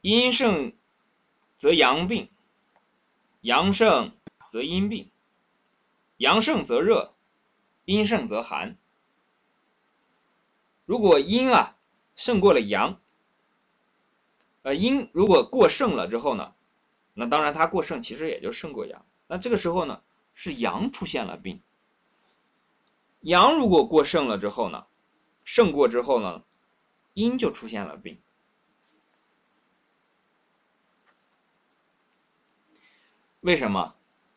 阴盛则阳病，阳盛则阴病，阳盛则热，阴盛则寒。如果阴啊胜过了阳，呃阴如果过盛了之后呢，那当然它过盛其实也就胜过阳。那这个时候呢是阳出现了病。阳如果过盛了之后呢，胜过之后呢，阴就出现了病。为什么？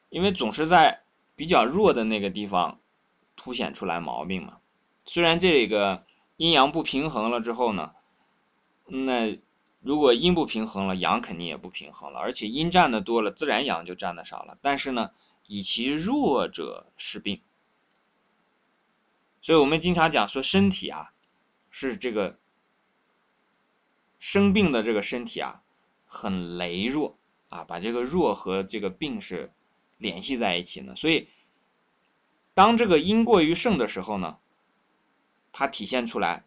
因为总是在比较弱的那个地方凸显出来毛病嘛。虽然这个阴阳不平衡了之后呢，那如果阴不平衡了，阳肯定也不平衡了。而且阴占的多了，自然阳就占的少了。但是呢，以其弱者是病。所以我们经常讲说，身体啊，是这个生病的这个身体啊，很羸弱。啊，把这个弱和这个病是联系在一起呢。所以，当这个阴过于盛的时候呢，它体现出来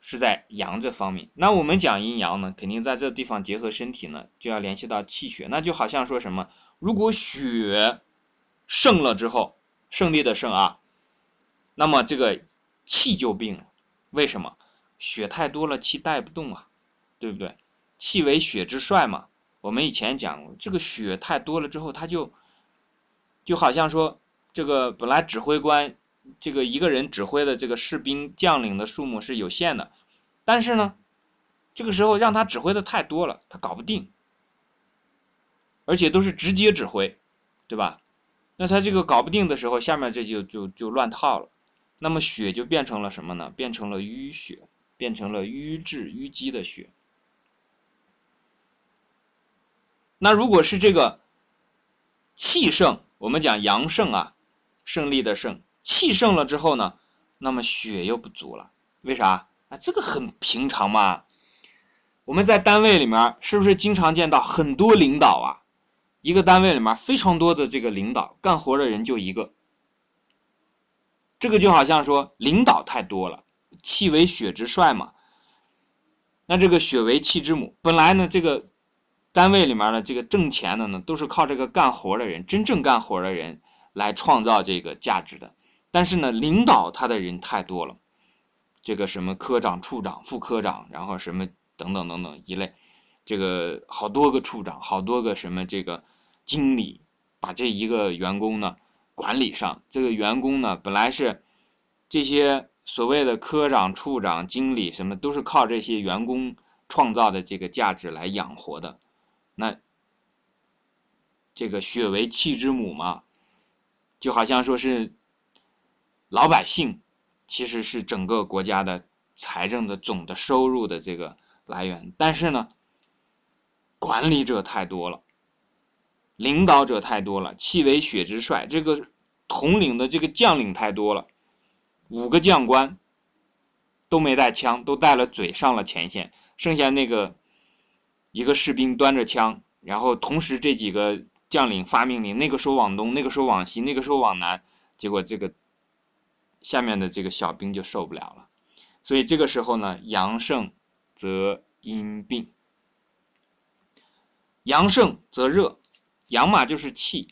是在阳这方面。那我们讲阴阳呢，肯定在这地方结合身体呢，就要联系到气血。那就好像说什么，如果血盛了之后，胜利的胜啊，那么这个气就病了。为什么？血太多了，气带不动啊，对不对？气为血之帅嘛。我们以前讲，这个血太多了之后，他就就好像说，这个本来指挥官这个一个人指挥的这个士兵将领的数目是有限的，但是呢，这个时候让他指挥的太多了，他搞不定，而且都是直接指挥，对吧？那他这个搞不定的时候，下面这就就就乱套了，那么血就变成了什么呢？变成了淤血，变成了瘀滞淤积的血。那如果是这个气盛，我们讲阳盛啊，胜利的胜，气盛了之后呢，那么血又不足了，为啥？啊，这个很平常嘛。我们在单位里面是不是经常见到很多领导啊？一个单位里面非常多的这个领导，干活的人就一个，这个就好像说领导太多了，气为血之帅嘛。那这个血为气之母，本来呢这个。单位里面的这个挣钱的呢，都是靠这个干活的人，真正干活的人来创造这个价值的。但是呢，领导他的人太多了，这个什么科长、处长、副科长，然后什么等等等等一类，这个好多个处长，好多个什么这个经理，把这一个员工呢管理上。这个员工呢，本来是这些所谓的科长、处长、经理什么，都是靠这些员工创造的这个价值来养活的。那这个血为气之母嘛，就好像说是老百姓，其实是整个国家的财政的总的收入的这个来源。但是呢，管理者太多了，领导者太多了，气为血之帅，这个统领的这个将领太多了，五个将官都没带枪，都带了嘴上了前线，剩下那个。一个士兵端着枪，然后同时这几个将领发命令，那个时候往东，那个时候往西，那个时候往南，结果这个下面的这个小兵就受不了了。所以这个时候呢，阳盛则阴病，阳盛则热，阳嘛就是气，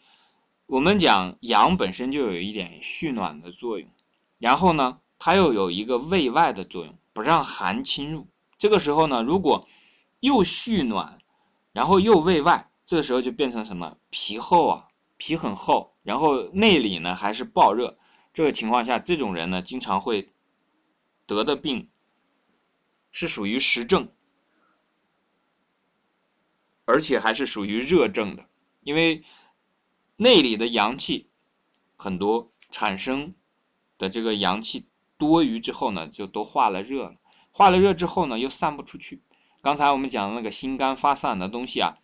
我们讲阳本身就有一点蓄暖的作用，然后呢，它又有一个卫外的作用，不让寒侵入。这个时候呢，如果又蓄暖，然后又卫外，这个时候就变成什么？皮厚啊，皮很厚，然后内里呢还是暴热。这个情况下，这种人呢经常会得的病是属于实症，而且还是属于热症的，因为内里的阳气很多，产生的这个阳气多余之后呢，就都化了热了，化了热之后呢，又散不出去。刚才我们讲的那个心肝发散的东西啊，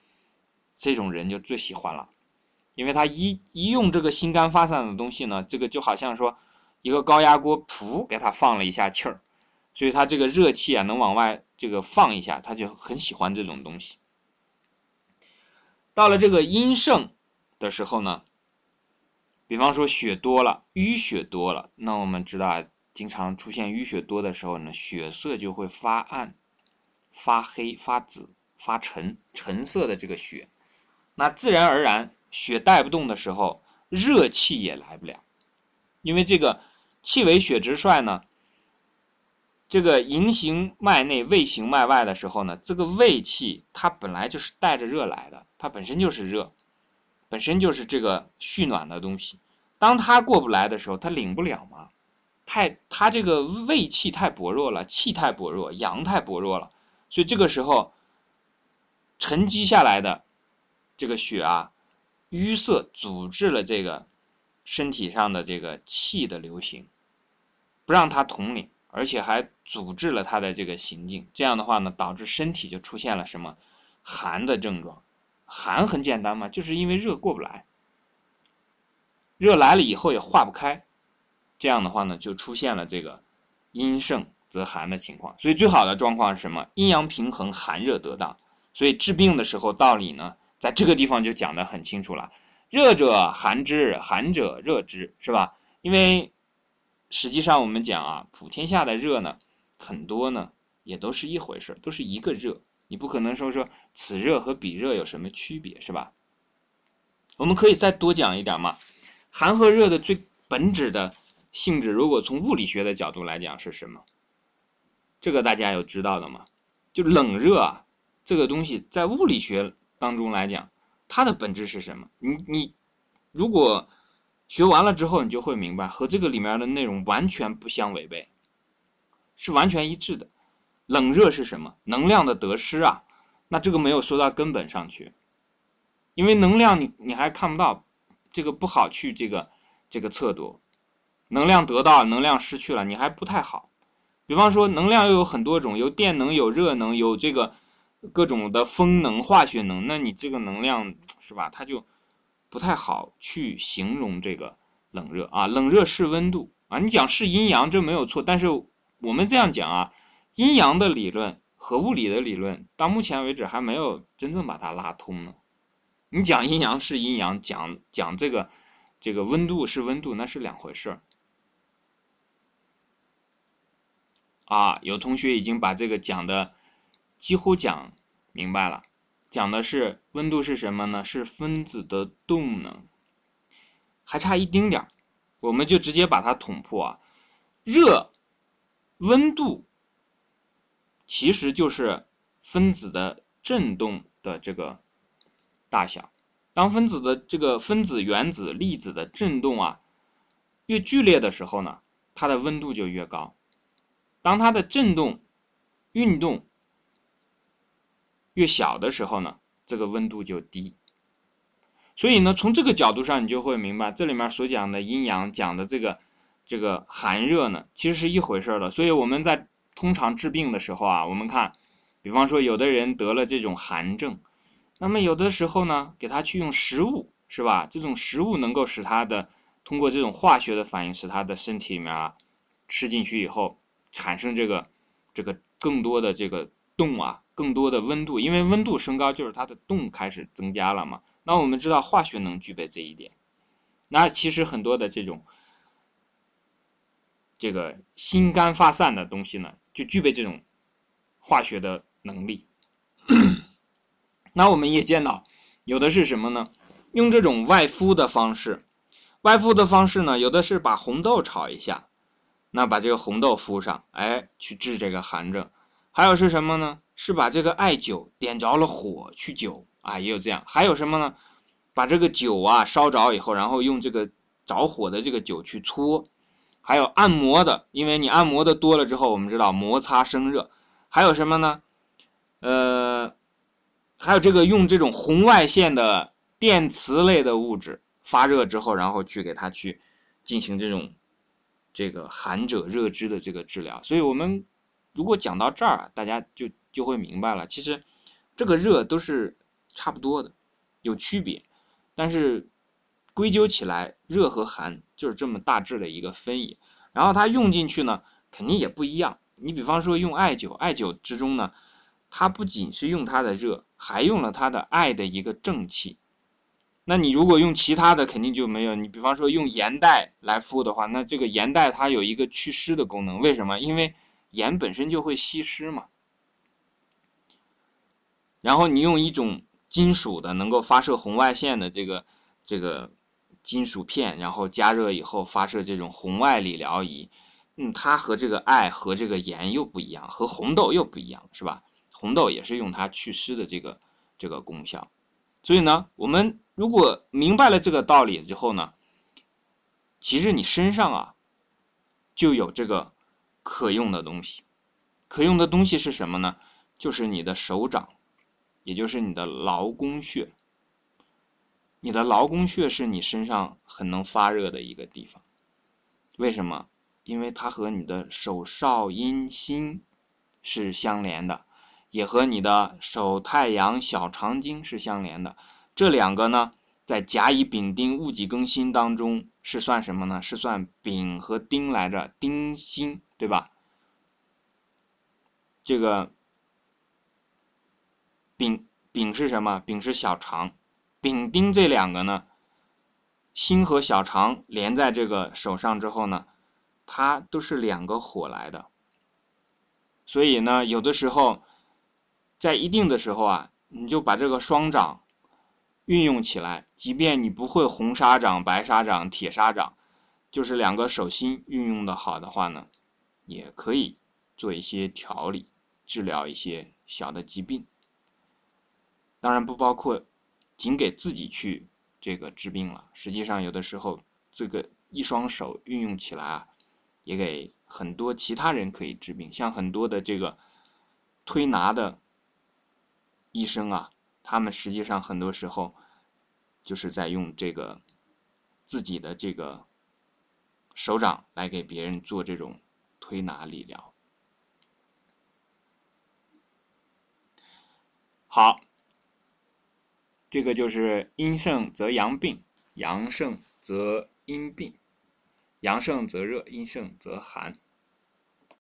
这种人就最喜欢了，因为他一一用这个心肝发散的东西呢，这个就好像说一个高压锅噗给他放了一下气儿，所以他这个热气啊能往外这个放一下，他就很喜欢这种东西。到了这个阴盛的时候呢，比方说血多了，淤血多了，那我们知道啊，经常出现淤血多的时候呢，血色就会发暗。发黑发紫，发沉，沉色的这个血，那自然而然血带不动的时候，热气也来不了，因为这个气为血之帅呢。这个营行脉内，胃行脉外的时候呢，这个胃气它本来就是带着热来的，它本身就是热，本身就是这个蓄暖的东西。当它过不来的时候，它领不了嘛，太它这个胃气太薄弱了，气太薄弱，阳太薄弱了，所以这个时候沉积下来的这个血啊，淤塞阻滞了这个身体上的这个气的流行，不让它统领。而且还阻滞了他的这个行进，这样的话呢，导致身体就出现了什么寒的症状。寒很简单嘛，就是因为热过不来，热来了以后也化不开，这样的话呢，就出现了这个阴盛则寒的情况。所以最好的状况是什么？阴阳平衡，寒热得当。所以治病的时候道理呢，在这个地方就讲得很清楚了：热者寒之，寒者热之，是吧？因为。实际上，我们讲啊，普天下的热呢，很多呢也都是一回事都是一个热。你不可能说说此热和彼热有什么区别，是吧？我们可以再多讲一点嘛。寒和热的最本质的性质，如果从物理学的角度来讲是什么？这个大家有知道的吗？就冷热啊，这个东西在物理学当中来讲，它的本质是什么？你你如果。学完了之后，你就会明白，和这个里面的内容完全不相违背，是完全一致的。冷热是什么？能量的得失啊，那这个没有说到根本上去，因为能量你你还看不到，这个不好去这个这个测度。能量得到，能量失去了，你还不太好。比方说，能量又有很多种，有电能，有热能，有这个各种的风能、化学能，那你这个能量是吧？它就。不太好去形容这个冷热啊，冷热是温度啊，你讲是阴阳这没有错，但是我们这样讲啊，阴阳的理论和物理的理论到目前为止还没有真正把它拉通呢。你讲阴阳是阴阳，讲讲这个这个温度是温度，那是两回事儿啊。有同学已经把这个讲的几乎讲明白了。讲的是温度是什么呢？是分子的动能，还差一丁点儿，我们就直接把它捅破啊。热，温度其实就是分子的振动的这个大小。当分子的这个分子、原子、粒子的振动啊越剧烈的时候呢，它的温度就越高。当它的振动、运动。越小的时候呢，这个温度就低。所以呢，从这个角度上，你就会明白这里面所讲的阴阳讲的这个这个寒热呢，其实是一回事儿的。所以我们在通常治病的时候啊，我们看，比方说有的人得了这种寒症，那么有的时候呢，给他去用食物，是吧？这种食物能够使他的通过这种化学的反应，使他的身体里面啊吃进去以后产生这个这个更多的这个动啊。更多的温度，因为温度升高就是它的动开始增加了嘛。那我们知道化学能具备这一点，那其实很多的这种这个心肝发散的东西呢，就具备这种化学的能力。那我们也见到有的是什么呢？用这种外敷的方式，外敷的方式呢，有的是把红豆炒一下，那把这个红豆敷上，哎，去治这个寒症。还有是什么呢？是把这个艾灸点着了火去灸啊，也有这样。还有什么呢？把这个酒啊烧着以后，然后用这个着火的这个酒去搓。还有按摩的，因为你按摩的多了之后，我们知道摩擦生热。还有什么呢？呃，还有这个用这种红外线的电磁类的物质发热之后，然后去给它去进行这种这个寒者热之的这个治疗。所以我们。如果讲到这儿，大家就就会明白了。其实，这个热都是差不多的，有区别，但是归咎起来，热和寒就是这么大致的一个分野。然后它用进去呢，肯定也不一样。你比方说用艾灸，艾灸之中呢，它不仅是用它的热，还用了它的艾的一个正气。那你如果用其他的，肯定就没有。你比方说用盐袋来敷的话，那这个盐袋它有一个祛湿的功能。为什么？因为盐本身就会吸湿嘛，然后你用一种金属的能够发射红外线的这个这个金属片，然后加热以后发射这种红外理疗仪，嗯，它和这个艾和这个盐又不一样，和红豆又不一样，是吧？红豆也是用它祛湿的这个这个功效，所以呢，我们如果明白了这个道理之后呢，其实你身上啊就有这个可用的东西，可用的东西是什么呢？就是你的手掌。也就是你的劳宫穴，你的劳宫穴是你身上很能发热的一个地方。为什么？因为它和你的手少阴心是相连的，也和你的手太阳小肠经是相连的。这两个呢，在甲乙丙丁戊己庚辛当中是算什么呢？是算丙和丁来着，丁辛，对吧？这个。丙丙是什么？丙是小肠，丙丁这两个呢，辛和小肠连在这个手上之后呢，它都是两个火来的。所以呢，有的时候，在一定的时候啊，你就把这个双掌运用起来，即便你不会红砂掌、白砂掌、铁砂掌，就是两个手心运用的好的话呢，也可以做一些调理，治疗一些小的疾病。当然不包括仅给自己去这个治病了。实际上，有的时候这个一双手运用起来啊，也给很多其他人可以治病。像很多的这个推拿的医生啊，他们实际上很多时候就是在用这个自己的这个手掌来给别人做这种推拿理疗。好。这个就是阴盛则阳病，阳盛则阴病，阳盛则热，阴盛则寒。